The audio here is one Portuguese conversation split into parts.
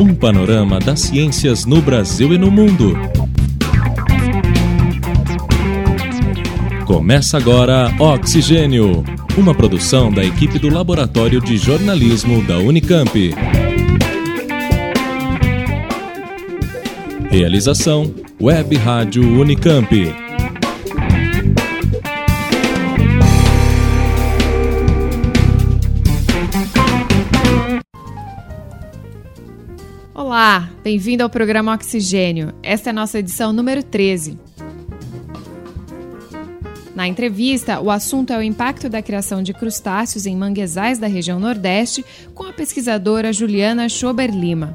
Um panorama das ciências no Brasil e no mundo. Começa agora Oxigênio, uma produção da equipe do Laboratório de Jornalismo da Unicamp. Realização Web Rádio Unicamp. Olá, bem-vindo ao programa Oxigênio. Esta é a nossa edição número 13. Na entrevista, o assunto é o impacto da criação de crustáceos em manguezais da região Nordeste com a pesquisadora Juliana Schober Lima.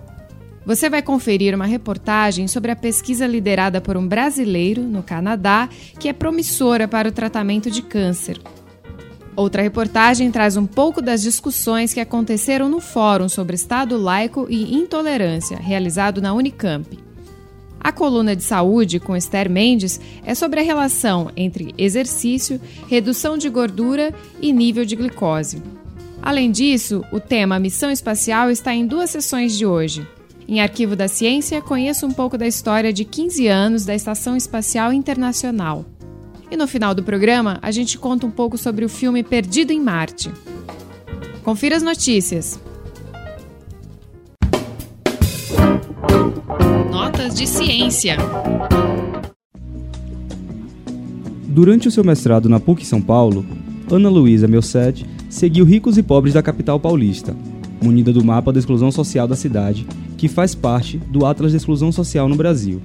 Você vai conferir uma reportagem sobre a pesquisa liderada por um brasileiro no Canadá que é promissora para o tratamento de câncer. Outra reportagem traz um pouco das discussões que aconteceram no Fórum sobre Estado Laico e Intolerância, realizado na Unicamp. A coluna de saúde com Esther Mendes é sobre a relação entre exercício, redução de gordura e nível de glicose. Além disso, o tema Missão Espacial está em duas sessões de hoje. Em Arquivo da Ciência, conheça um pouco da história de 15 anos da Estação Espacial Internacional. E no final do programa, a gente conta um pouco sobre o filme Perdido em Marte. Confira as notícias. Notas de ciência. Durante o seu mestrado na PUC São Paulo, Ana Luísa Melset seguiu ricos e pobres da capital paulista, munida do mapa da exclusão social da cidade, que faz parte do Atlas de Exclusão Social no Brasil.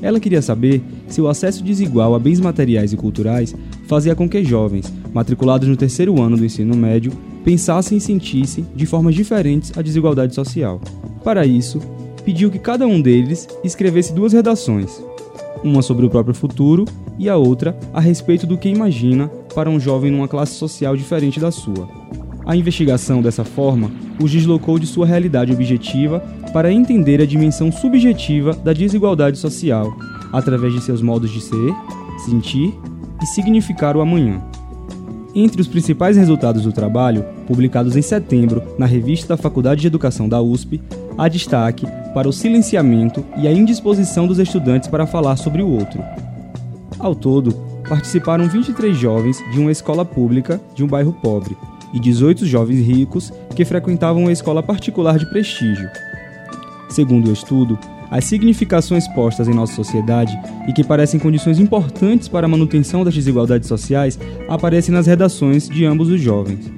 Ela queria saber se o acesso desigual a bens materiais e culturais fazia com que jovens, matriculados no terceiro ano do ensino médio, pensassem e sentissem de formas diferentes a desigualdade social. Para isso, pediu que cada um deles escrevesse duas redações, uma sobre o próprio futuro e a outra a respeito do que imagina para um jovem numa classe social diferente da sua. A investigação, dessa forma, os deslocou de sua realidade objetiva para entender a dimensão subjetiva da desigualdade social, através de seus modos de ser, sentir e significar o amanhã. Entre os principais resultados do trabalho, publicados em setembro na revista da Faculdade de Educação da USP, há destaque para o silenciamento e a indisposição dos estudantes para falar sobre o outro. Ao todo, participaram 23 jovens de uma escola pública de um bairro pobre, e 18 jovens ricos que frequentavam uma escola particular de prestígio. Segundo o estudo, as significações postas em nossa sociedade e que parecem condições importantes para a manutenção das desigualdades sociais aparecem nas redações de ambos os jovens.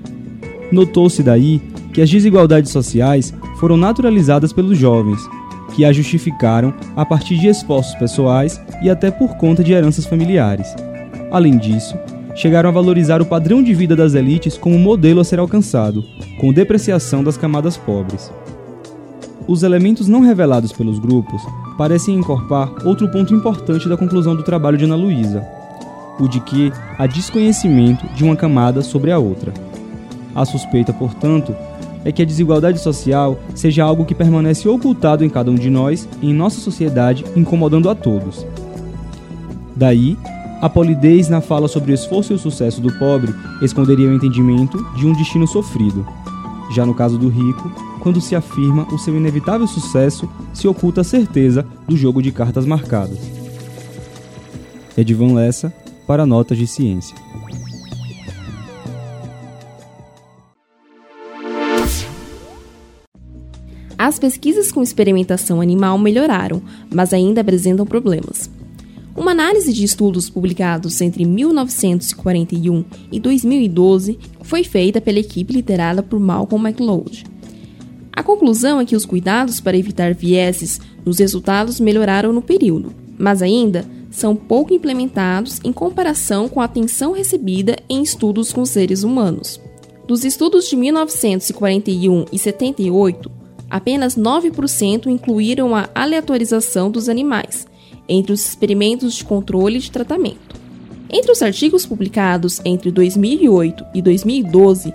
Notou-se daí que as desigualdades sociais foram naturalizadas pelos jovens, que as justificaram a partir de esforços pessoais e até por conta de heranças familiares. Além disso, chegaram a valorizar o padrão de vida das elites como modelo a ser alcançado, com depreciação das camadas pobres. Os elementos não revelados pelos grupos parecem encorpar outro ponto importante da conclusão do trabalho de Ana Luísa, o de que há desconhecimento de uma camada sobre a outra. A suspeita, portanto, é que a desigualdade social seja algo que permanece ocultado em cada um de nós e em nossa sociedade, incomodando a todos. Daí a polidez na fala sobre o esforço e o sucesso do pobre esconderia o entendimento de um destino sofrido. Já no caso do rico, quando se afirma o seu inevitável sucesso, se oculta a certeza do jogo de cartas marcadas. Edvan Lessa, para Notas de Ciência. As pesquisas com experimentação animal melhoraram, mas ainda apresentam problemas. Uma análise de estudos publicados entre 1941 e 2012 foi feita pela equipe liderada por Malcolm McLeod. A conclusão é que os cuidados para evitar vieses nos resultados melhoraram no período, mas ainda são pouco implementados em comparação com a atenção recebida em estudos com seres humanos. Dos estudos de 1941 e 78, apenas 9% incluíram a aleatorização dos animais, entre os experimentos de controle de tratamento. Entre os artigos publicados entre 2008 e 2012,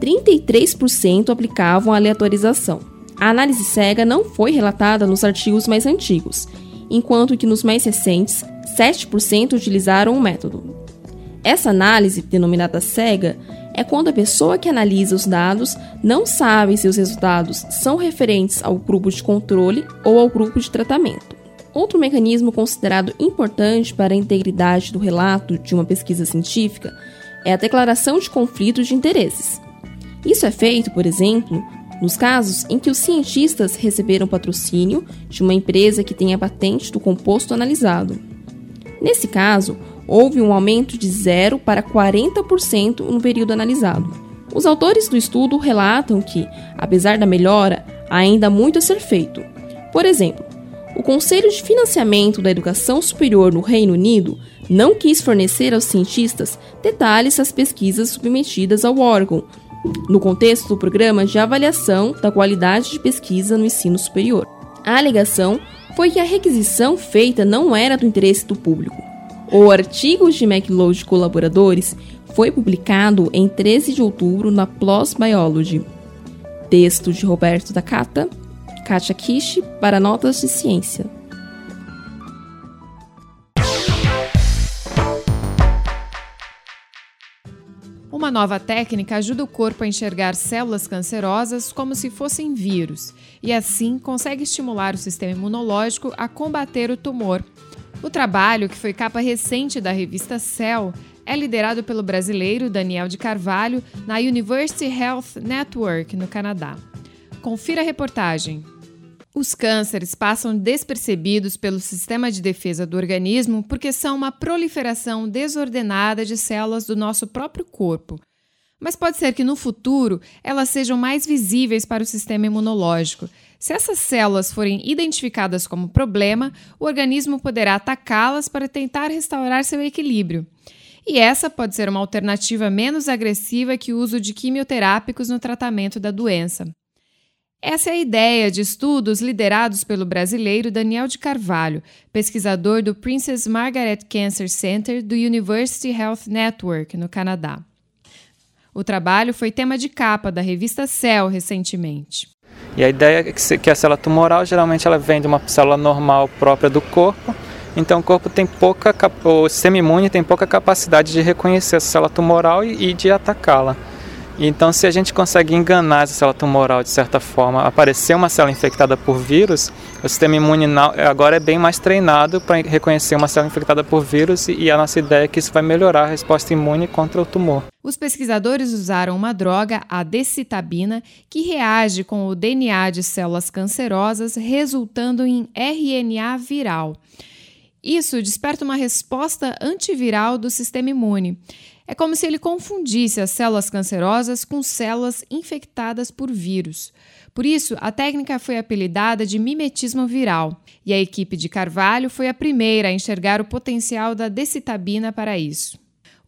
33% aplicavam a aleatorização. A análise cega não foi relatada nos artigos mais antigos, enquanto que nos mais recentes, 7% utilizaram o método. Essa análise, denominada cega, é quando a pessoa que analisa os dados não sabe se os resultados são referentes ao grupo de controle ou ao grupo de tratamento. Outro mecanismo considerado importante para a integridade do relato de uma pesquisa científica é a declaração de conflitos de interesses. Isso é feito, por exemplo, nos casos em que os cientistas receberam patrocínio de uma empresa que tem a patente do composto analisado. Nesse caso, houve um aumento de 0 para 40% no período analisado. Os autores do estudo relatam que, apesar da melhora, ainda há muito a ser feito. Por exemplo, o Conselho de Financiamento da Educação Superior no Reino Unido não quis fornecer aos cientistas detalhes das pesquisas submetidas ao órgão, no contexto do programa de avaliação da qualidade de pesquisa no ensino superior. A alegação foi que a requisição feita não era do interesse do público. O artigo de McLeod e colaboradores foi publicado em 13 de outubro na PLOS Biology. Texto de Roberto da Cata, Katia Kishi, para Notas de Ciência. Uma nova técnica ajuda o corpo a enxergar células cancerosas como se fossem vírus e, assim, consegue estimular o sistema imunológico a combater o tumor. O trabalho, que foi capa recente da revista Cell, é liderado pelo brasileiro Daniel de Carvalho na University Health Network, no Canadá. Confira a reportagem. Os cânceres passam despercebidos pelo sistema de defesa do organismo porque são uma proliferação desordenada de células do nosso próprio corpo. Mas pode ser que no futuro elas sejam mais visíveis para o sistema imunológico. Se essas células forem identificadas como problema, o organismo poderá atacá-las para tentar restaurar seu equilíbrio. E essa pode ser uma alternativa menos agressiva que o uso de quimioterápicos no tratamento da doença. Essa é a ideia de estudos liderados pelo brasileiro Daniel de Carvalho, pesquisador do Princess Margaret Cancer Center do University Health Network, no Canadá. O trabalho foi tema de capa da revista Cell recentemente. E a ideia é que a célula tumoral geralmente ela vem de uma célula normal própria do corpo, então o corpo tem pouca, o sistema imune tem pouca capacidade de reconhecer essa célula tumoral e de atacá-la. Então, se a gente consegue enganar essa célula tumoral de certa forma, aparecer uma célula infectada por vírus, o sistema imune agora é bem mais treinado para reconhecer uma célula infectada por vírus e a nossa ideia é que isso vai melhorar a resposta imune contra o tumor. Os pesquisadores usaram uma droga, a decitabina, que reage com o DNA de células cancerosas, resultando em RNA viral. Isso desperta uma resposta antiviral do sistema imune. É como se ele confundisse as células cancerosas com células infectadas por vírus. Por isso, a técnica foi apelidada de mimetismo viral, e a equipe de Carvalho foi a primeira a enxergar o potencial da decitabina para isso.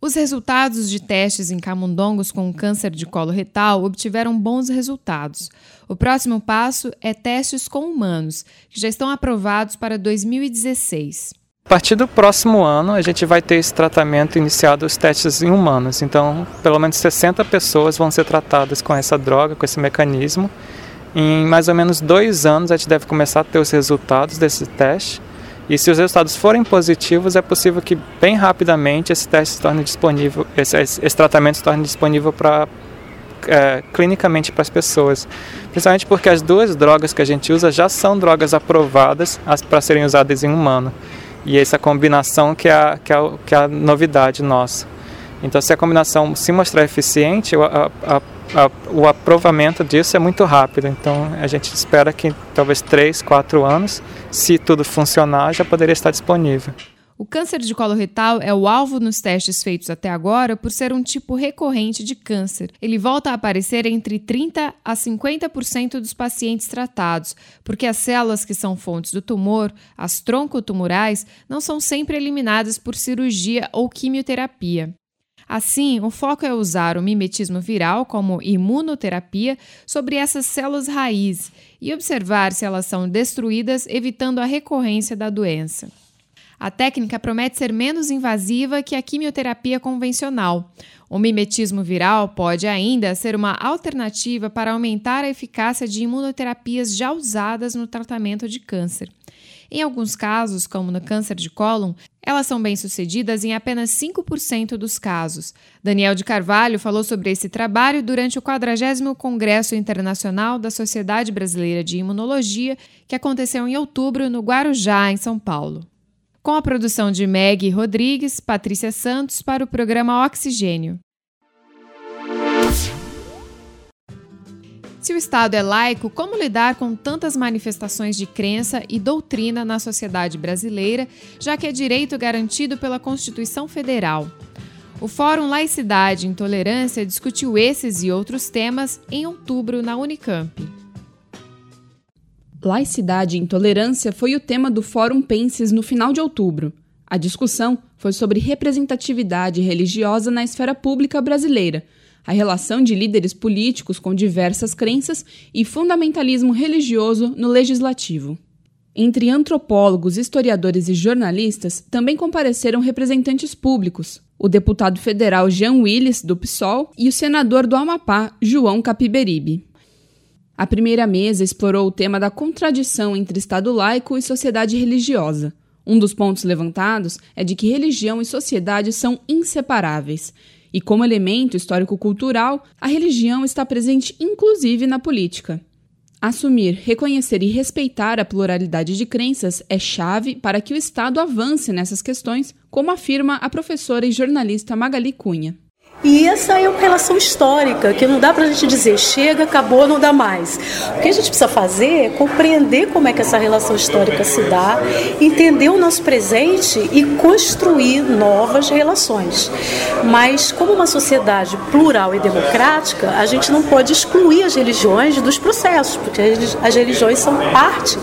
Os resultados de testes em camundongos com câncer de colo retal obtiveram bons resultados. O próximo passo é testes com humanos, que já estão aprovados para 2016. A partir do próximo ano, a gente vai ter esse tratamento iniciado, os testes em humanos. Então, pelo menos 60 pessoas vão ser tratadas com essa droga, com esse mecanismo. Em mais ou menos dois anos, a gente deve começar a ter os resultados desse teste. E se os resultados forem positivos, é possível que bem rapidamente esse teste se torne disponível, esse, esse tratamento se torne disponível para é, clinicamente para as pessoas. Principalmente porque as duas drogas que a gente usa já são drogas aprovadas para serem usadas em humano. E essa combinação que é, a, que, é a, que é a novidade nossa. Então, se a combinação se mostrar eficiente, a, o aprovamento disso é muito rápido. Então, a gente espera que talvez 3, 4 anos, se tudo funcionar, já poderia estar disponível. O câncer de colo retal é o alvo nos testes feitos até agora por ser um tipo recorrente de câncer. Ele volta a aparecer entre 30 a 50% dos pacientes tratados, porque as células que são fontes do tumor, as troncotumorais, não são sempre eliminadas por cirurgia ou quimioterapia. Assim, o foco é usar o mimetismo viral como imunoterapia sobre essas células raiz e observar se elas são destruídas, evitando a recorrência da doença. A técnica promete ser menos invasiva que a quimioterapia convencional. O mimetismo viral pode ainda ser uma alternativa para aumentar a eficácia de imunoterapias já usadas no tratamento de câncer. Em alguns casos, como no câncer de cólon, elas são bem-sucedidas em apenas 5% dos casos. Daniel de Carvalho falou sobre esse trabalho durante o 40 Congresso Internacional da Sociedade Brasileira de Imunologia, que aconteceu em outubro no Guarujá, em São Paulo. Com a produção de Meg Rodrigues, Patrícia Santos para o programa Oxigênio. Se o Estado é laico, como lidar com tantas manifestações de crença e doutrina na sociedade brasileira, já que é direito garantido pela Constituição Federal? O Fórum Laicidade e Intolerância discutiu esses e outros temas em outubro na Unicamp. Laicidade e intolerância foi o tema do Fórum Penses no final de outubro. A discussão foi sobre representatividade religiosa na esfera pública brasileira a relação de líderes políticos com diversas crenças e fundamentalismo religioso no legislativo. Entre antropólogos, historiadores e jornalistas também compareceram representantes públicos, o deputado federal Jean Willis, do PSOL, e o senador do Amapá, João Capiberibe. A primeira mesa explorou o tema da contradição entre Estado laico e sociedade religiosa. Um dos pontos levantados é de que religião e sociedade são inseparáveis e, como elemento histórico-cultural, a religião está presente inclusive na política. Assumir, reconhecer e respeitar a pluralidade de crenças é chave para que o Estado avance nessas questões, como afirma a professora e jornalista Magali Cunha. E essa é uma relação histórica, que não dá para a gente dizer chega, acabou, não dá mais. O que a gente precisa fazer é compreender como é que essa relação histórica se dá, entender o nosso presente e construir novas relações. Mas, como uma sociedade plural e democrática, a gente não pode excluir as religiões dos processos, porque as religiões são parte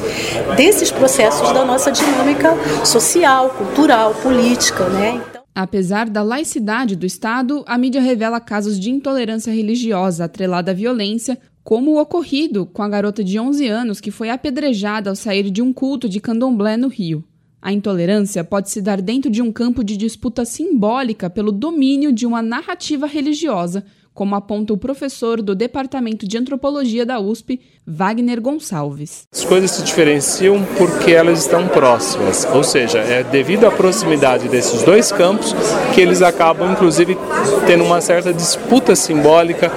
desses processos da nossa dinâmica social, cultural, política. Né? Apesar da laicidade do Estado, a mídia revela casos de intolerância religiosa atrelada à violência, como o ocorrido com a garota de 11 anos que foi apedrejada ao sair de um culto de candomblé no Rio. A intolerância pode se dar dentro de um campo de disputa simbólica pelo domínio de uma narrativa religiosa, como aponta o professor do Departamento de Antropologia da USP, Wagner Gonçalves. As coisas se diferenciam porque elas estão próximas, ou seja, é devido à proximidade desses dois campos que eles acabam, inclusive, tendo uma certa disputa simbólica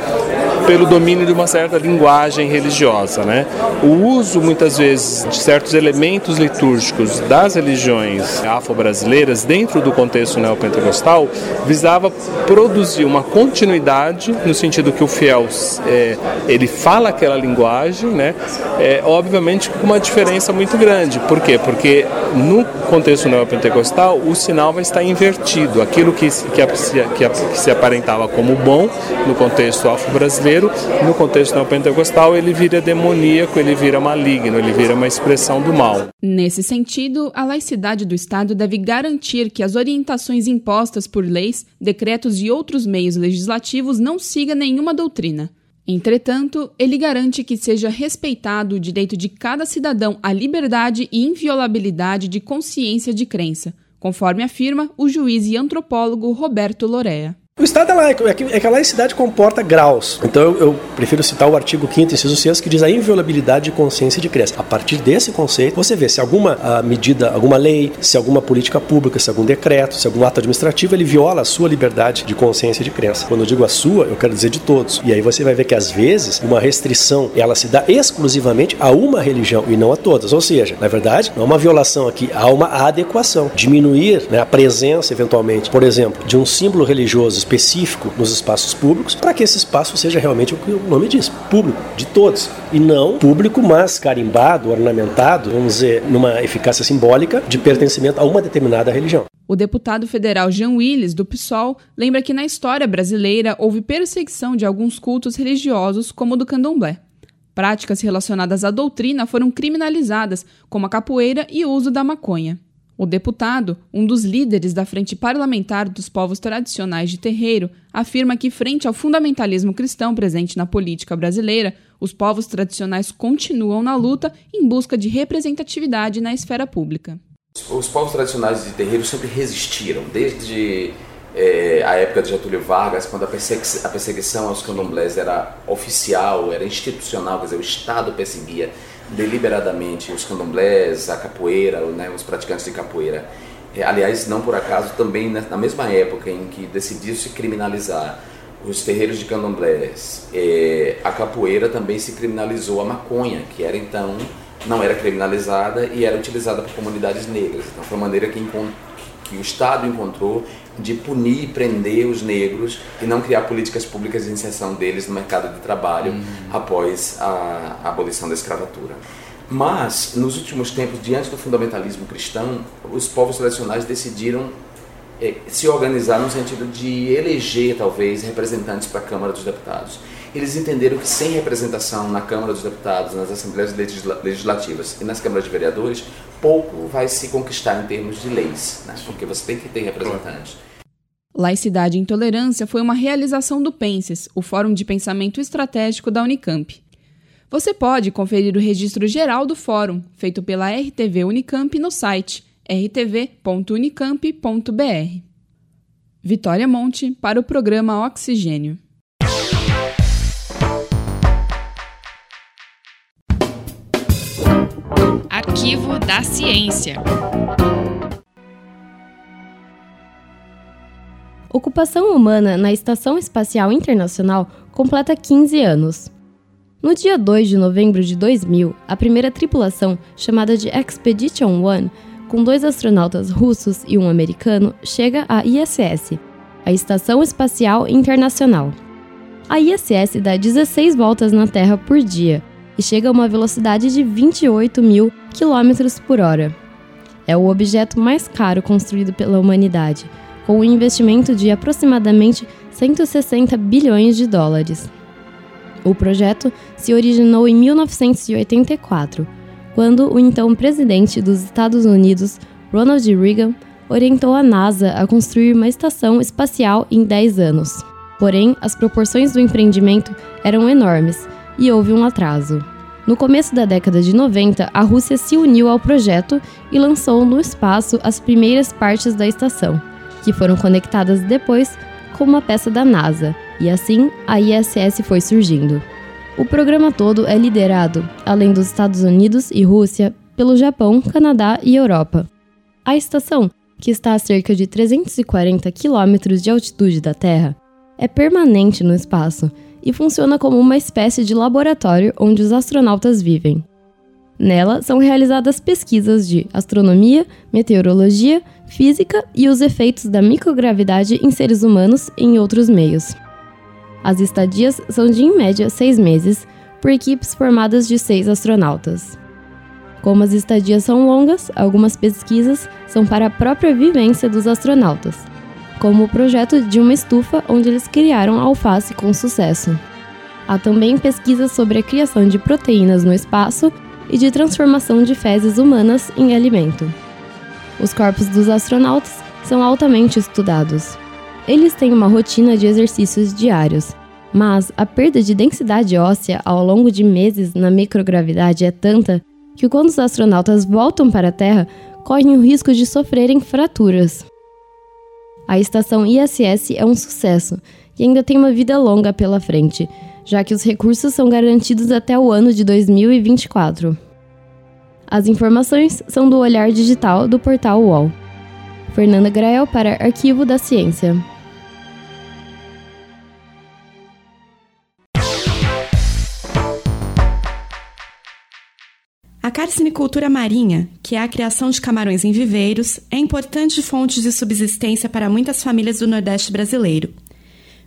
pelo domínio de uma certa linguagem religiosa. Né? O uso, muitas vezes, de certos elementos litúrgicos das religiões afro-brasileiras dentro do contexto neopentecostal visava produzir uma continuidade no sentido que o fiel é, ele fala aquela linguagem, né? É, obviamente com uma diferença muito grande. Por quê? Porque no contexto neopentecostal o sinal vai estar invertido. Aquilo que, que, que, que se aparentava como bom no contexto afro-brasileiro no contexto neopentecostal, ele vira demoníaco, ele vira maligno, ele vira uma expressão do mal. Nesse sentido, a laicidade do Estado deve garantir que as orientações impostas por leis, decretos e outros meios legislativos não sigam nenhuma doutrina. Entretanto, ele garante que seja respeitado o direito de cada cidadão à liberdade e inviolabilidade de consciência de crença, conforme afirma o juiz e antropólogo Roberto Lorea. O Estado é laico, é que, é que a laicidade comporta graus. Então eu, eu, prefiro citar o artigo 5 inciso 6 que diz a inviolabilidade de consciência de crença. A partir desse conceito, você vê se alguma ah, medida, alguma lei, se alguma política pública, se algum decreto, se algum ato administrativo, ele viola a sua liberdade de consciência de crença. Quando eu digo a sua, eu quero dizer de todos. E aí você vai ver que às vezes uma restrição, ela se dá exclusivamente a uma religião e não a todas. Ou seja, na verdade, não é uma violação aqui, há uma adequação. Diminuir né, a presença, eventualmente, por exemplo, de um símbolo religioso específico nos espaços públicos, para que esse espaço seja realmente o que o nome diz, público, de todos, e não público, mas carimbado, ornamentado, vamos dizer, numa eficácia simbólica de pertencimento a uma determinada religião. O deputado federal Jean Willis, do PSOL, lembra que na história brasileira houve perseguição de alguns cultos religiosos, como o do candomblé. Práticas relacionadas à doutrina foram criminalizadas, como a capoeira e o uso da maconha. O deputado, um dos líderes da Frente Parlamentar dos Povos Tradicionais de Terreiro, afirma que, frente ao fundamentalismo cristão presente na política brasileira, os povos tradicionais continuam na luta em busca de representatividade na esfera pública. Os povos tradicionais de terreiro sempre resistiram, desde é, a época de Getúlio Vargas, quando a perseguição, a perseguição aos candomblés era oficial, era institucional, quer dizer, o Estado perseguia deliberadamente os candomblés, a capoeira, né, os praticantes de capoeira. É, aliás, não por acaso, também na mesma época em que decidiu-se criminalizar os terreiros de candomblés, é, a capoeira também se criminalizou a maconha, que era então não era criminalizada e era utilizada por comunidades negras. Então foi uma maneira que, que o Estado encontrou de punir e prender os negros e não criar políticas públicas de inserção deles no mercado de trabalho uhum. após a, a abolição da escravatura. Mas, nos últimos tempos, diante do fundamentalismo cristão, os povos tradicionais decidiram é, se organizar no sentido de eleger, talvez, representantes para a Câmara dos Deputados. Eles entenderam que sem representação na Câmara dos Deputados, nas Assembleias Legislativas e nas Câmaras de Vereadores, pouco vai se conquistar em termos de leis, né? porque você tem que ter representantes. Laicidade e Intolerância foi uma realização do Penses, o Fórum de Pensamento Estratégico da Unicamp. Você pode conferir o registro geral do fórum, feito pela RTV Unicamp no site rtv.unicamp.br. Vitória Monte para o programa Oxigênio. Arquivo da Ciência. Ocupação humana na Estação Espacial Internacional completa 15 anos. No dia 2 de novembro de 2000, a primeira tripulação, chamada de Expedition One, com dois astronautas russos e um americano, chega à ISS, a Estação Espacial Internacional. A ISS dá 16 voltas na Terra por dia e chega a uma velocidade de 28 mil km por hora. É o objeto mais caro construído pela humanidade, com um investimento de aproximadamente 160 bilhões de dólares. O projeto se originou em 1984 quando o então presidente dos Estados Unidos, Ronald Reagan, orientou a NASA a construir uma estação espacial em 10 anos. Porém, as proporções do empreendimento eram enormes e houve um atraso. No começo da década de 90, a Rússia se uniu ao projeto e lançou no espaço as primeiras partes da estação, que foram conectadas depois com uma peça da NASA, e assim a ISS foi surgindo. O programa todo é liderado, além dos Estados Unidos e Rússia, pelo Japão, Canadá e Europa. A estação, que está a cerca de 340 quilômetros de altitude da Terra, é permanente no espaço e funciona como uma espécie de laboratório onde os astronautas vivem. Nela são realizadas pesquisas de astronomia, meteorologia, física e os efeitos da microgravidade em seres humanos e em outros meios. As estadias são de em média seis meses, por equipes formadas de seis astronautas. Como as estadias são longas, algumas pesquisas são para a própria vivência dos astronautas, como o projeto de uma estufa onde eles criaram alface com sucesso. Há também pesquisas sobre a criação de proteínas no espaço e de transformação de fezes humanas em alimento. Os corpos dos astronautas são altamente estudados. Eles têm uma rotina de exercícios diários, mas a perda de densidade óssea ao longo de meses na microgravidade é tanta que quando os astronautas voltam para a Terra, correm o risco de sofrerem fraturas. A estação ISS é um sucesso e ainda tem uma vida longa pela frente, já que os recursos são garantidos até o ano de 2024. As informações são do olhar digital do portal UOL. Fernanda Grael para Arquivo da Ciência. A carcinicultura marinha, que é a criação de camarões em viveiros, é importante fonte de subsistência para muitas famílias do Nordeste brasileiro.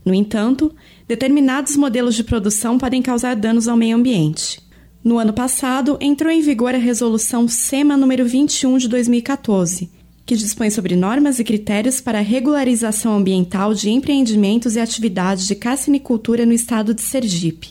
No entanto, determinados modelos de produção podem causar danos ao meio ambiente. No ano passado, entrou em vigor a Resolução SEMA número 21 de 2014, que dispõe sobre normas e critérios para regularização ambiental de empreendimentos e atividades de carcinicultura no estado de Sergipe.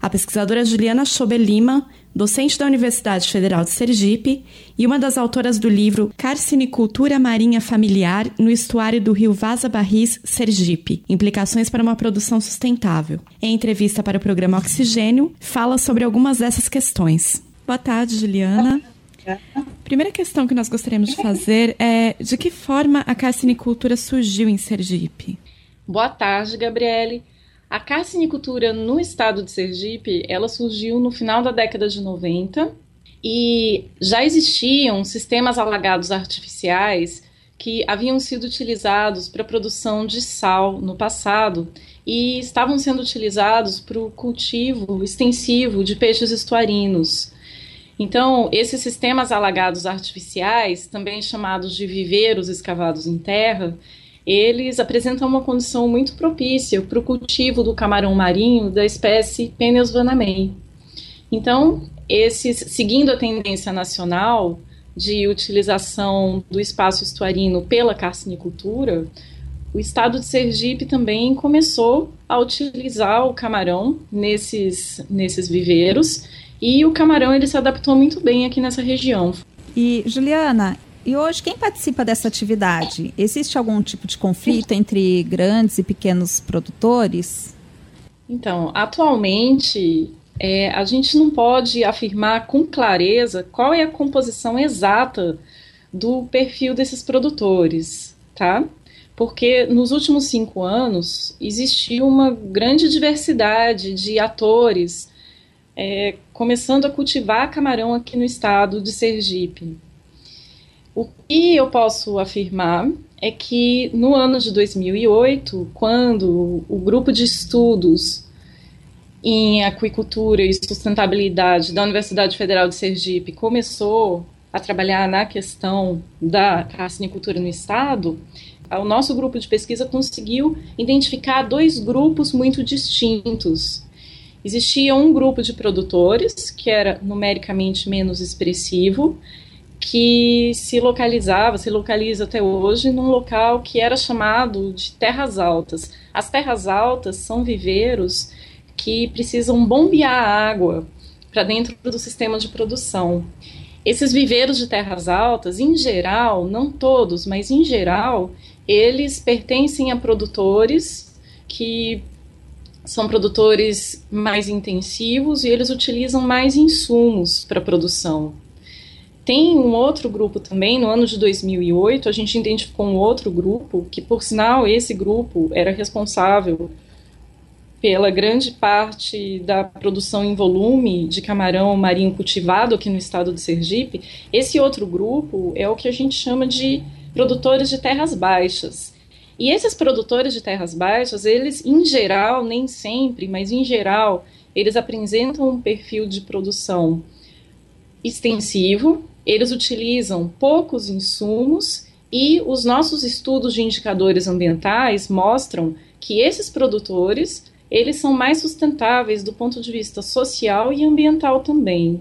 A pesquisadora Juliana Schober Lima docente da Universidade Federal de Sergipe e uma das autoras do livro Carcinicultura Marinha Familiar no Estuário do Rio Vaza Barris, Sergipe: Implicações para uma Produção Sustentável. Em entrevista para o programa Oxigênio, fala sobre algumas dessas questões. Boa tarde, Juliana. Primeira questão que nós gostaríamos de fazer é de que forma a carcinicultura surgiu em Sergipe? Boa tarde, Gabriele. A carcinicultura no estado de Sergipe, ela surgiu no final da década de 90 e já existiam sistemas alagados artificiais que haviam sido utilizados para a produção de sal no passado e estavam sendo utilizados para o cultivo extensivo de peixes estuarinos. Então, esses sistemas alagados artificiais, também chamados de viveiros escavados em terra, eles apresentam uma condição muito propícia para o cultivo do camarão marinho da espécie Peneus vanamei. Então, esses, seguindo a tendência nacional de utilização do espaço estuarino pela carcinicultura, o estado de Sergipe também começou a utilizar o camarão nesses, nesses viveiros e o camarão ele se adaptou muito bem aqui nessa região. E Juliana, e hoje quem participa dessa atividade? Existe algum tipo de conflito entre grandes e pequenos produtores? Então, atualmente é, a gente não pode afirmar com clareza qual é a composição exata do perfil desses produtores, tá? Porque nos últimos cinco anos existiu uma grande diversidade de atores é, começando a cultivar camarão aqui no estado de Sergipe. O que eu posso afirmar é que no ano de 2008, quando o grupo de estudos em aquicultura e sustentabilidade da Universidade Federal de Sergipe começou a trabalhar na questão da carcinicultura no estado, o nosso grupo de pesquisa conseguiu identificar dois grupos muito distintos. Existia um grupo de produtores, que era numericamente menos expressivo, que se localizava, se localiza até hoje, num local que era chamado de terras altas. As terras altas são viveiros que precisam bombear água para dentro do sistema de produção. Esses viveiros de terras altas, em geral, não todos, mas em geral, eles pertencem a produtores que são produtores mais intensivos e eles utilizam mais insumos para produção. Tem um outro grupo também, no ano de 2008, a gente identificou um outro grupo, que por sinal esse grupo era responsável pela grande parte da produção em volume de camarão marinho cultivado aqui no estado de Sergipe, esse outro grupo é o que a gente chama de produtores de terras baixas. E esses produtores de terras baixas, eles em geral, nem sempre, mas em geral, eles apresentam um perfil de produção extensivo, eles utilizam poucos insumos e os nossos estudos de indicadores ambientais mostram que esses produtores eles são mais sustentáveis do ponto de vista social e ambiental também.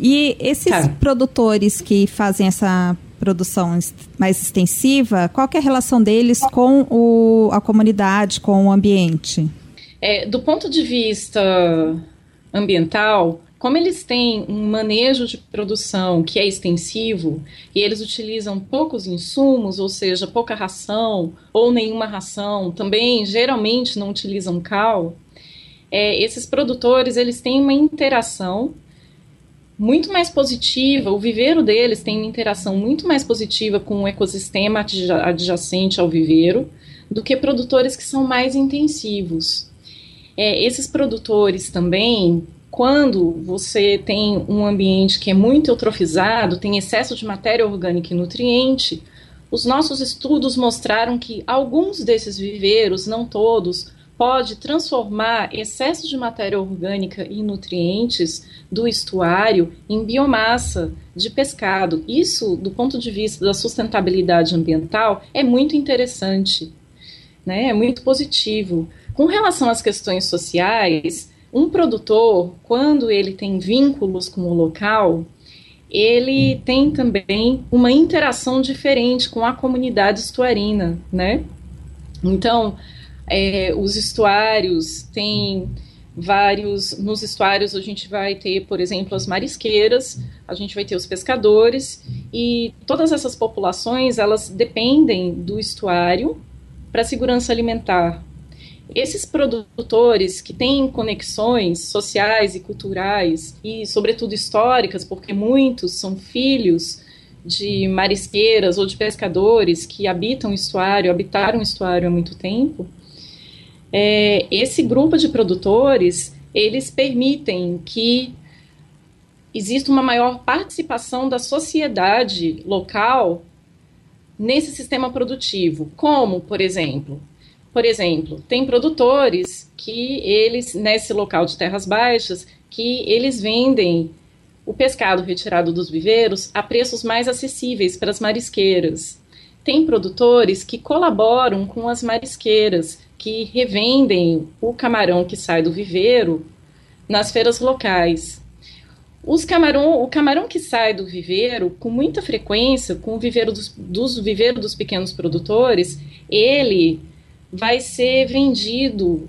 E esses tá. produtores que fazem essa produção mais extensiva, qual é a relação deles com o, a comunidade, com o ambiente? É, do ponto de vista ambiental, como eles têm um manejo de produção que é extensivo e eles utilizam poucos insumos, ou seja, pouca ração ou nenhuma ração, também geralmente não utilizam cal, é, esses produtores eles têm uma interação muito mais positiva, o viveiro deles tem uma interação muito mais positiva com o ecossistema adjacente ao viveiro do que produtores que são mais intensivos. É, esses produtores também quando você tem um ambiente que é muito eutrofizado, tem excesso de matéria orgânica e nutriente, os nossos estudos mostraram que alguns desses viveiros, não todos, pode transformar excesso de matéria orgânica e nutrientes do estuário em biomassa de pescado. Isso, do ponto de vista da sustentabilidade ambiental, é muito interessante, né? é muito positivo. Com relação às questões sociais, um produtor, quando ele tem vínculos com o local, ele tem também uma interação diferente com a comunidade estuarina, né? Então, é, os estuários têm vários. Nos estuários a gente vai ter, por exemplo, as marisqueiras, a gente vai ter os pescadores e todas essas populações elas dependem do estuário para a segurança alimentar, esses produtores que têm conexões sociais e culturais e, sobretudo, históricas, porque muitos são filhos de marisqueiras ou de pescadores que habitam o estuário, habitaram o estuário há muito tempo, é, esse grupo de produtores eles permitem que exista uma maior participação da sociedade local nesse sistema produtivo. Como, por exemplo, por exemplo, tem produtores que eles nesse local de terras baixas que eles vendem o pescado retirado dos viveiros a preços mais acessíveis para as marisqueiras. Tem produtores que colaboram com as marisqueiras, que revendem o camarão que sai do viveiro nas feiras locais. Os camarão, o camarão que sai do viveiro, com muita frequência, com o viveiro dos, dos viveiro dos pequenos produtores, ele vai ser vendido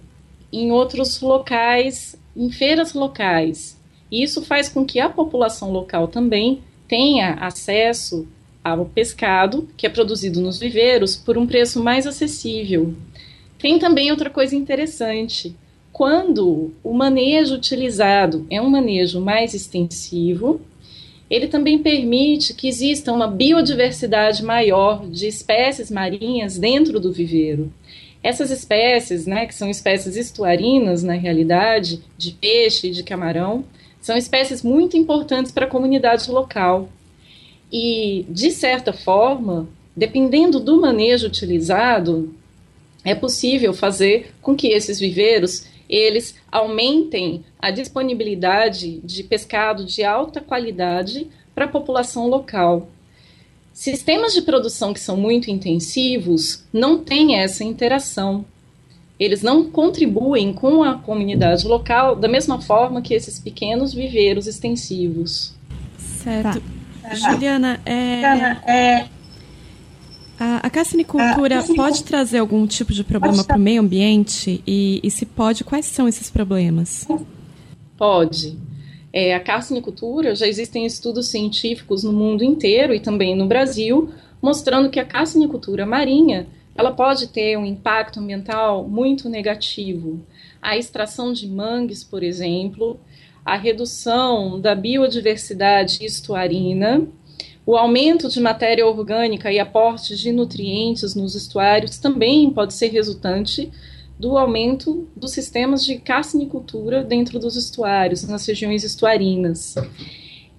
em outros locais, em feiras locais. Isso faz com que a população local também tenha acesso ao pescado que é produzido nos viveiros por um preço mais acessível. Tem também outra coisa interessante. Quando o manejo utilizado é um manejo mais extensivo, ele também permite que exista uma biodiversidade maior de espécies marinhas dentro do viveiro. Essas espécies, né, que são espécies estuarinas na realidade, de peixe e de camarão, são espécies muito importantes para a comunidade local. E, de certa forma, dependendo do manejo utilizado, é possível fazer com que esses viveiros eles aumentem a disponibilidade de pescado de alta qualidade para a população local. Sistemas de produção que são muito intensivos não têm essa interação. Eles não contribuem com a comunidade local da mesma forma que esses pequenos viveiros extensivos. Certo. Tá. Juliana, é... é... A, a carcinicultura a pode trazer algum tipo de problema para o meio ambiente? E, e se pode, quais são esses problemas? Pode é, a carcinicultura, já existem estudos científicos no mundo inteiro e também no Brasil, mostrando que a carcinicultura marinha ela pode ter um impacto ambiental muito negativo. A extração de mangues, por exemplo, a redução da biodiversidade estuarina, o aumento de matéria orgânica e aporte de nutrientes nos estuários também pode ser resultante do aumento dos sistemas de carcinicultura dentro dos estuários, nas regiões estuarinas.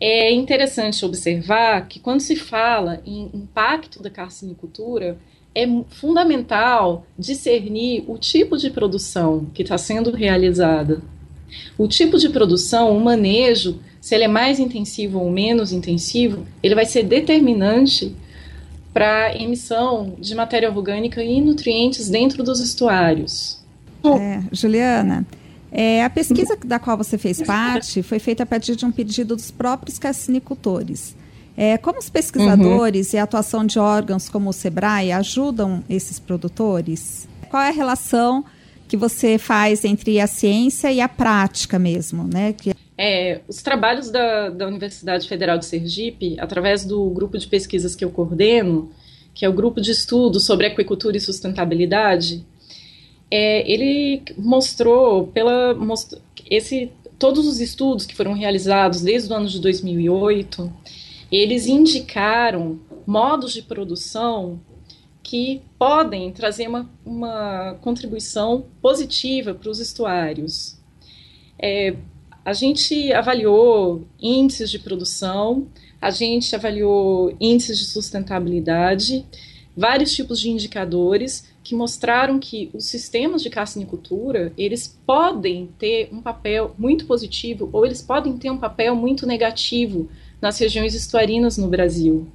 É interessante observar que quando se fala em impacto da carcinicultura, é fundamental discernir o tipo de produção que está sendo realizada. O tipo de produção, o manejo, se ele é mais intensivo ou menos intensivo, ele vai ser determinante para emissão de matéria orgânica e nutrientes dentro dos estuários. É, Juliana, é, a pesquisa da qual você fez parte foi feita a partir de um pedido dos próprios carcinicultores. É, como os pesquisadores uhum. e a atuação de órgãos como o SEBRAE ajudam esses produtores? Qual é a relação que você faz entre a ciência e a prática mesmo, né? Que... É, os trabalhos da, da Universidade Federal de Sergipe, através do grupo de pesquisas que eu coordeno, que é o grupo de estudo sobre aquicultura e sustentabilidade, é, ele mostrou pela esse todos os estudos que foram realizados desde o ano de 2008, eles indicaram modos de produção que podem trazer uma, uma contribuição positiva para os estuários. É, a gente avaliou índices de produção, a gente avaliou índices de sustentabilidade, vários tipos de indicadores que mostraram que os sistemas de carcinicultura eles podem ter um papel muito positivo ou eles podem ter um papel muito negativo nas regiões estuarinas no Brasil.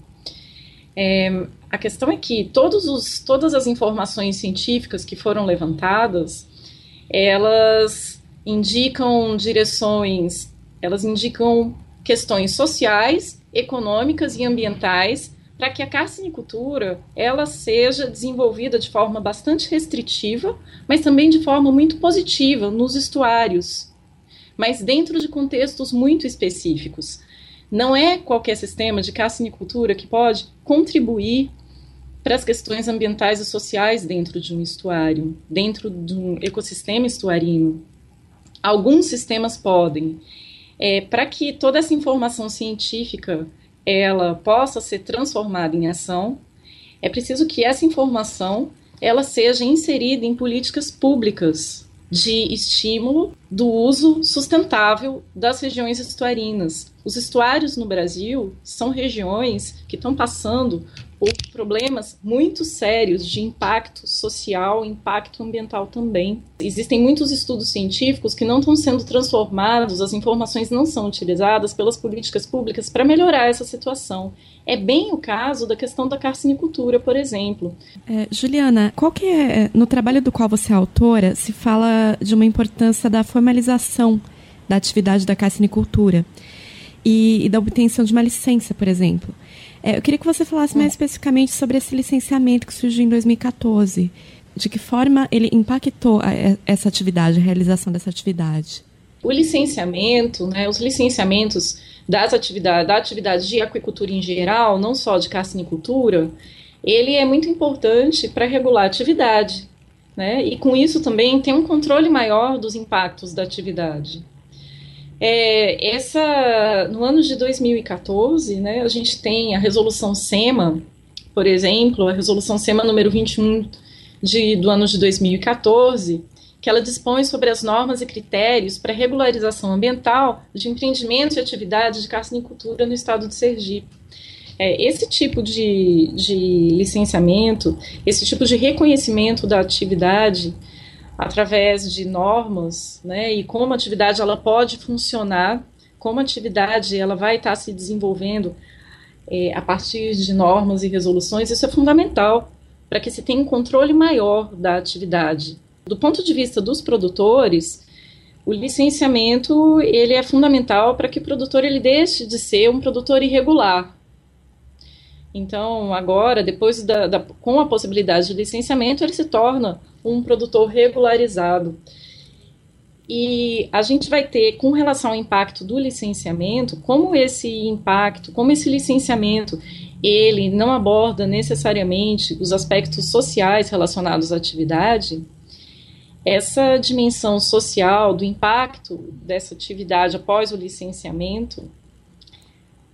É, a questão é que os, todas as informações científicas que foram levantadas, elas indicam direções, elas indicam questões sociais, econômicas e ambientais para que a carcinicultura ela seja desenvolvida de forma bastante restritiva, mas também de forma muito positiva nos estuários, mas dentro de contextos muito específicos. Não é qualquer sistema de carcinicultura que pode contribuir para as questões ambientais e sociais dentro de um estuário, dentro de um ecossistema estuarino. Alguns sistemas podem. É, para que toda essa informação científica ela possa ser transformada em ação, é preciso que essa informação ela seja inserida em políticas públicas de estímulo do uso sustentável das regiões estuarinas. Os estuários no Brasil são regiões que estão passando por problemas muito sérios de impacto social, impacto ambiental também. Existem muitos estudos científicos que não estão sendo transformados, as informações não são utilizadas pelas políticas públicas para melhorar essa situação. É bem o caso da questão da carcinicultura, por exemplo. É, Juliana, qual que é, no trabalho do qual você é autora, se fala de uma importância da formalização da atividade da carcinicultura e, e da obtenção de uma licença, por exemplo. É, eu queria que você falasse mais especificamente sobre esse licenciamento que surgiu em 2014. De que forma ele impactou a, essa atividade, a realização dessa atividade? O licenciamento, né, os licenciamentos das atividades, da atividade de aquicultura em geral, não só de carcinicultura, ele é muito importante para regular a atividade. Né, e com isso também tem um controle maior dos impactos da atividade. É, essa, no ano de 2014, né, a gente tem a resolução SEMA, por exemplo, a resolução SEMA número 21 de, do ano de 2014, que ela dispõe sobre as normas e critérios para regularização ambiental de empreendimentos e atividades de carcinicultura no estado de Sergipe. É, esse tipo de, de licenciamento, esse tipo de reconhecimento da atividade através de normas, né, e como a atividade ela pode funcionar, como a atividade ela vai estar se desenvolvendo é, a partir de normas e resoluções, isso é fundamental para que se tenha um controle maior da atividade. Do ponto de vista dos produtores, o licenciamento ele é fundamental para que o produtor ele deixe de ser um produtor irregular. Então, agora, depois da, da, com a possibilidade de licenciamento, ele se torna um produtor regularizado. E a gente vai ter, com relação ao impacto do licenciamento, como esse impacto, como esse licenciamento, ele não aborda necessariamente os aspectos sociais relacionados à atividade, essa dimensão social do impacto dessa atividade após o licenciamento,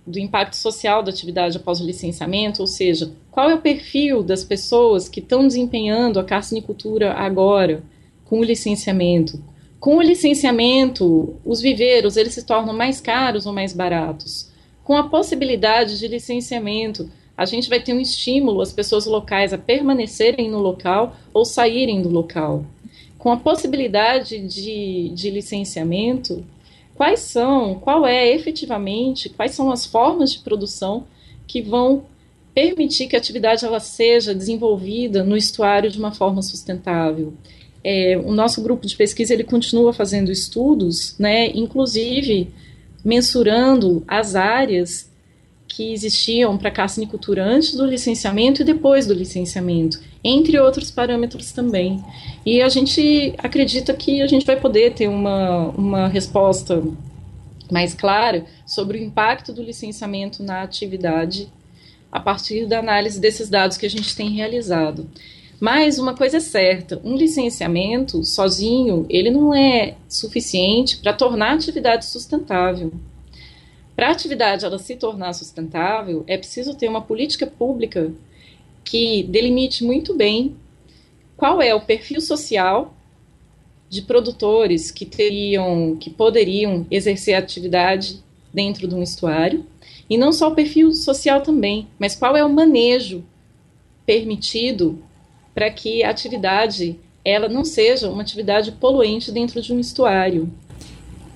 do impacto social da atividade após o licenciamento, ou seja, qual é o perfil das pessoas que estão desempenhando a carcinicultura agora com o licenciamento? Com o licenciamento, os viveiros eles se tornam mais caros ou mais baratos? Com a possibilidade de licenciamento, a gente vai ter um estímulo às pessoas locais a permanecerem no local ou saírem do local. Com a possibilidade de, de licenciamento, quais são, qual é efetivamente, quais são as formas de produção que vão permitir que a atividade ela seja desenvolvida no estuário de uma forma sustentável. É, o nosso grupo de pesquisa ele continua fazendo estudos, né, inclusive mensurando as áreas que existiam para carcinicultura antes do licenciamento e depois do licenciamento, entre outros parâmetros também. E a gente acredita que a gente vai poder ter uma, uma resposta mais clara sobre o impacto do licenciamento na atividade a partir da análise desses dados que a gente tem realizado. Mas uma coisa é certa, um licenciamento sozinho, ele não é suficiente para tornar a atividade sustentável. Para a atividade ela se tornar sustentável, é preciso ter uma política pública que delimite muito bem qual é o perfil social de produtores que teriam, que poderiam exercer atividade dentro de um estuário, e não só o perfil social também, mas qual é o manejo permitido para que a atividade ela não seja uma atividade poluente dentro de um estuário.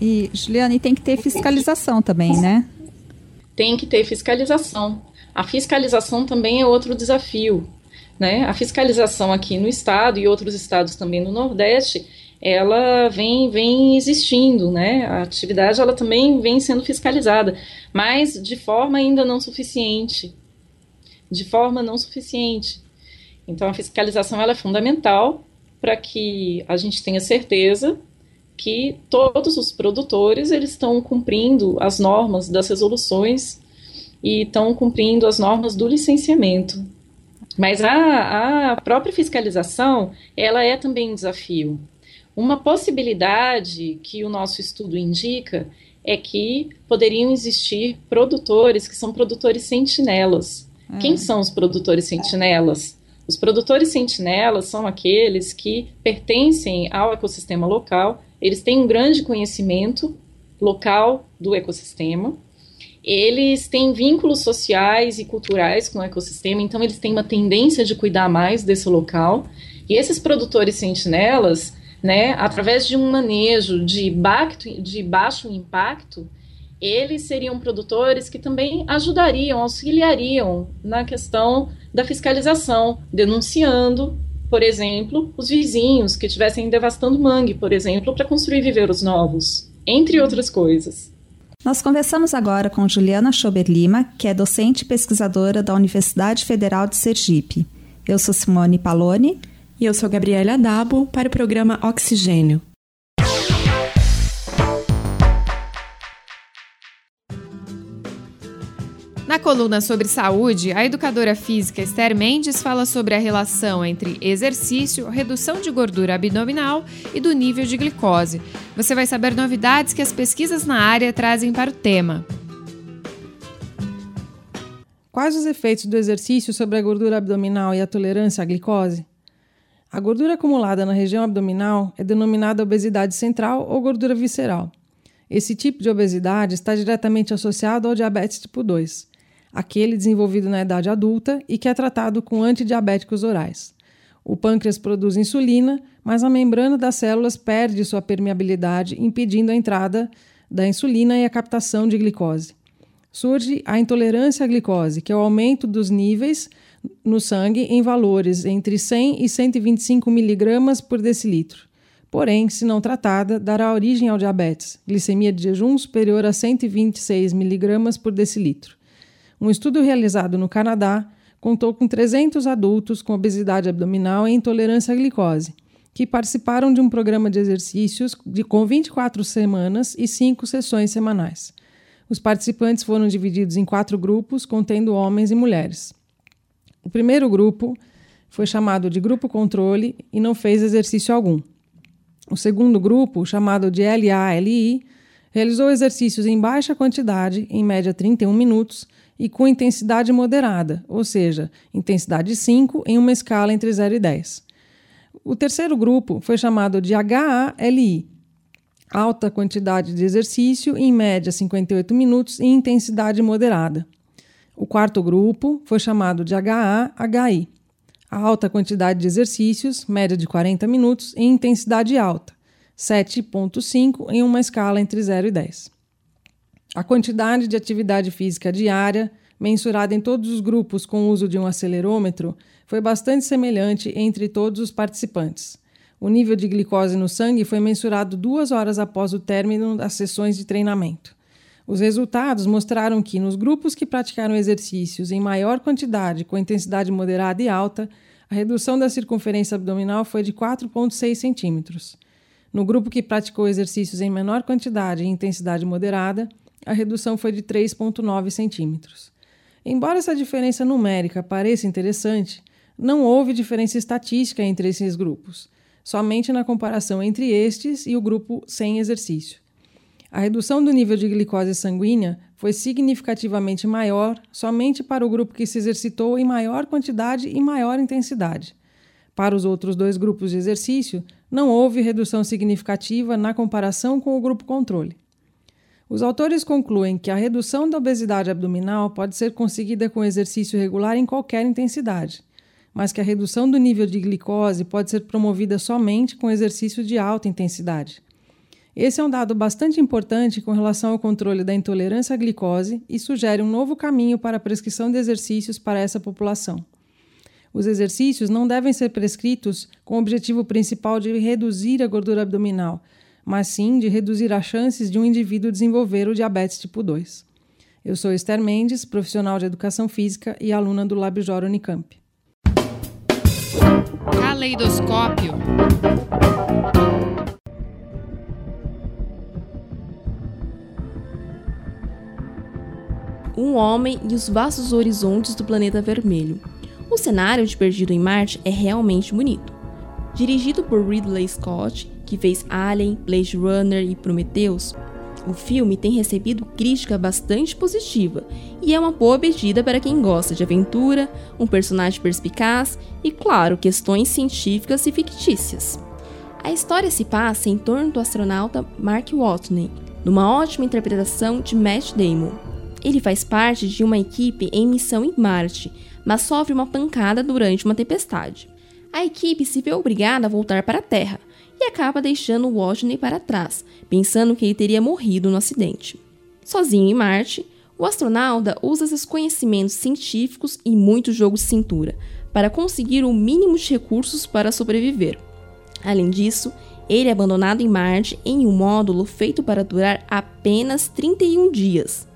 E, Juliane, tem que ter fiscalização também, né? Tem que ter fiscalização. A fiscalização também é outro desafio. Né? A fiscalização aqui no estado e outros estados também no Nordeste, ela vem, vem existindo, né? A atividade ela também vem sendo fiscalizada, mas de forma ainda não suficiente. De forma não suficiente. Então a fiscalização ela é fundamental para que a gente tenha certeza que todos os produtores eles estão cumprindo as normas das resoluções e estão cumprindo as normas do licenciamento. Mas a, a própria fiscalização, ela é também um desafio. Uma possibilidade que o nosso estudo indica é que poderiam existir produtores que são produtores sentinelas. Quem são os produtores sentinelas? Os produtores sentinelas são aqueles que pertencem ao ecossistema local, eles têm um grande conhecimento local do ecossistema, eles têm vínculos sociais e culturais com o ecossistema, então eles têm uma tendência de cuidar mais desse local. E esses produtores sentinelas, né, através de um manejo de, impacto, de baixo impacto, eles seriam produtores que também ajudariam, auxiliariam na questão da fiscalização, denunciando, por exemplo, os vizinhos que estivessem devastando mangue, por exemplo, para construir viveiros novos, entre outras coisas. Nós conversamos agora com Juliana Schober Lima, que é docente e pesquisadora da Universidade Federal de Sergipe. Eu sou Simone Paloni. E eu sou Gabriela Dabo, para o programa Oxigênio. Na coluna sobre saúde, a educadora física Esther Mendes fala sobre a relação entre exercício, redução de gordura abdominal e do nível de glicose. Você vai saber novidades que as pesquisas na área trazem para o tema. Quais os efeitos do exercício sobre a gordura abdominal e a tolerância à glicose? A gordura acumulada na região abdominal é denominada obesidade central ou gordura visceral. Esse tipo de obesidade está diretamente associado ao diabetes tipo 2 aquele desenvolvido na idade adulta e que é tratado com antidiabéticos orais. O pâncreas produz insulina, mas a membrana das células perde sua permeabilidade, impedindo a entrada da insulina e a captação de glicose. Surge a intolerância à glicose, que é o aumento dos níveis no sangue em valores entre 100 e 125 miligramas por decilitro. Porém, se não tratada, dará origem ao diabetes, glicemia de jejum superior a 126 miligramas por decilitro. Um estudo realizado no Canadá contou com 300 adultos com obesidade abdominal e intolerância à glicose, que participaram de um programa de exercícios de, com 24 semanas e 5 sessões semanais. Os participantes foram divididos em quatro grupos, contendo homens e mulheres. O primeiro grupo foi chamado de grupo controle e não fez exercício algum. O segundo grupo, chamado de LALI, realizou exercícios em baixa quantidade, em média 31 minutos, e com intensidade moderada, ou seja, intensidade 5 em uma escala entre 0 e 10. O terceiro grupo foi chamado de HALI, alta quantidade de exercício, em média 58 minutos e intensidade moderada. O quarto grupo foi chamado de HA-HI, alta quantidade de exercícios, média de 40 minutos e intensidade alta, 7,5 em uma escala entre 0 e 10. A quantidade de atividade física diária, mensurada em todos os grupos com o uso de um acelerômetro, foi bastante semelhante entre todos os participantes. O nível de glicose no sangue foi mensurado duas horas após o término das sessões de treinamento. Os resultados mostraram que, nos grupos que praticaram exercícios em maior quantidade, com intensidade moderada e alta, a redução da circunferência abdominal foi de 4,6 centímetros. No grupo que praticou exercícios em menor quantidade e intensidade moderada, a redução foi de 3,9 centímetros. Embora essa diferença numérica pareça interessante, não houve diferença estatística entre esses grupos, somente na comparação entre estes e o grupo sem exercício. A redução do nível de glicose sanguínea foi significativamente maior somente para o grupo que se exercitou em maior quantidade e maior intensidade. Para os outros dois grupos de exercício, não houve redução significativa na comparação com o grupo controle. Os autores concluem que a redução da obesidade abdominal pode ser conseguida com exercício regular em qualquer intensidade, mas que a redução do nível de glicose pode ser promovida somente com exercício de alta intensidade. Esse é um dado bastante importante com relação ao controle da intolerância à glicose e sugere um novo caminho para a prescrição de exercícios para essa população. Os exercícios não devem ser prescritos com o objetivo principal de reduzir a gordura abdominal, mas sim de reduzir as chances de um indivíduo desenvolver o diabetes tipo 2. Eu sou Esther Mendes, profissional de educação física e aluna do LabJOR Unicamp. Caleidoscópio. Um homem e os vastos horizontes do planeta vermelho. O cenário de Perdido em Marte é realmente bonito. Dirigido por Ridley Scott, que fez Alien, Blade Runner e Prometheus, O filme tem recebido crítica bastante positiva e é uma boa pedida para quem gosta de aventura, um personagem perspicaz e, claro, questões científicas e fictícias. A história se passa em torno do astronauta Mark Watney, numa ótima interpretação de Matt Damon. Ele faz parte de uma equipe em missão em Marte, mas sofre uma pancada durante uma tempestade. A equipe se vê obrigada a voltar para a Terra e acaba deixando Watney para trás, pensando que ele teria morrido no acidente. Sozinho em Marte, o astronauta usa seus conhecimentos científicos e muito jogo de cintura para conseguir o mínimo de recursos para sobreviver. Além disso, ele é abandonado em Marte em um módulo feito para durar apenas 31 dias.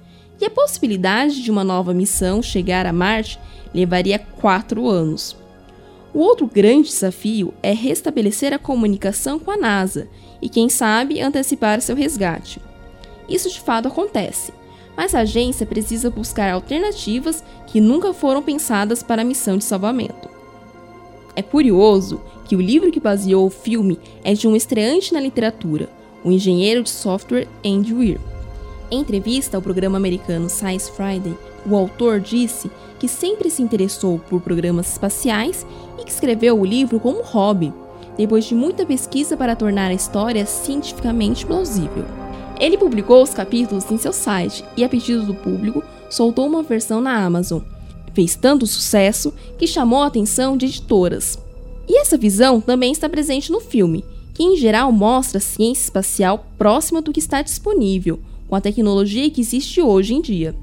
E a possibilidade de uma nova missão chegar a Marte levaria 4 anos. O outro grande desafio é restabelecer a comunicação com a NASA e, quem sabe, antecipar seu resgate. Isso de fato acontece, mas a agência precisa buscar alternativas que nunca foram pensadas para a missão de salvamento. É curioso que o livro que baseou o filme é de um estreante na literatura, o engenheiro de software Andy Weir. Em entrevista ao programa americano Science Friday, o autor disse que sempre se interessou por programas espaciais e que escreveu o livro como hobby, depois de muita pesquisa para tornar a história cientificamente plausível. Ele publicou os capítulos em seu site e, a pedido do público, soltou uma versão na Amazon. Fez tanto sucesso que chamou a atenção de editoras. E essa visão também está presente no filme, que em geral mostra a ciência espacial próxima do que está disponível, com a tecnologia que existe hoje em dia.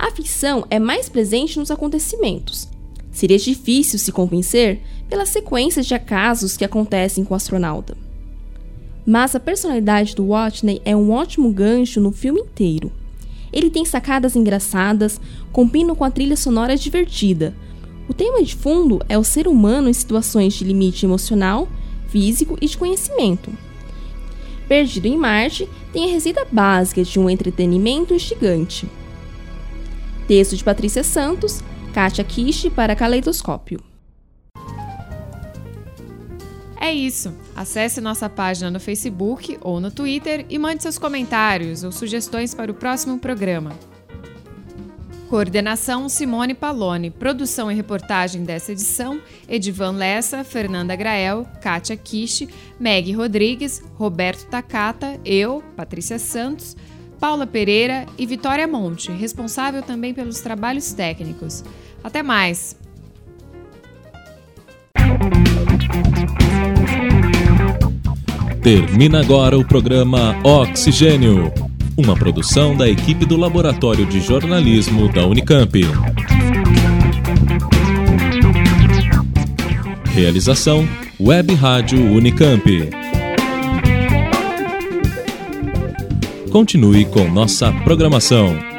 A ficção é mais presente nos acontecimentos. Seria difícil se convencer pelas sequências de acasos que acontecem com o astronauta. Mas a personalidade do Watney é um ótimo gancho no filme inteiro. Ele tem sacadas engraçadas, combina com a trilha sonora divertida, o tema de fundo é o ser humano em situações de limite emocional, físico e de conhecimento. Perdido em Marte tem a receita básica de um entretenimento instigante. Texto de Patrícia Santos, Kátia Kishi para Caleidoscópio. É isso. Acesse nossa página no Facebook ou no Twitter e mande seus comentários ou sugestões para o próximo programa. Coordenação Simone Palone. Produção e reportagem dessa edição: Edivan Lessa, Fernanda Grael, Kátia Kishi, Meg Rodrigues, Roberto Takata, eu, Patrícia Santos, Paula Pereira e Vitória Monte, responsável também pelos trabalhos técnicos. Até mais! Termina agora o programa Oxigênio uma produção da equipe do Laboratório de Jornalismo da Unicamp. Realização Web Rádio Unicamp. Continue com nossa programação.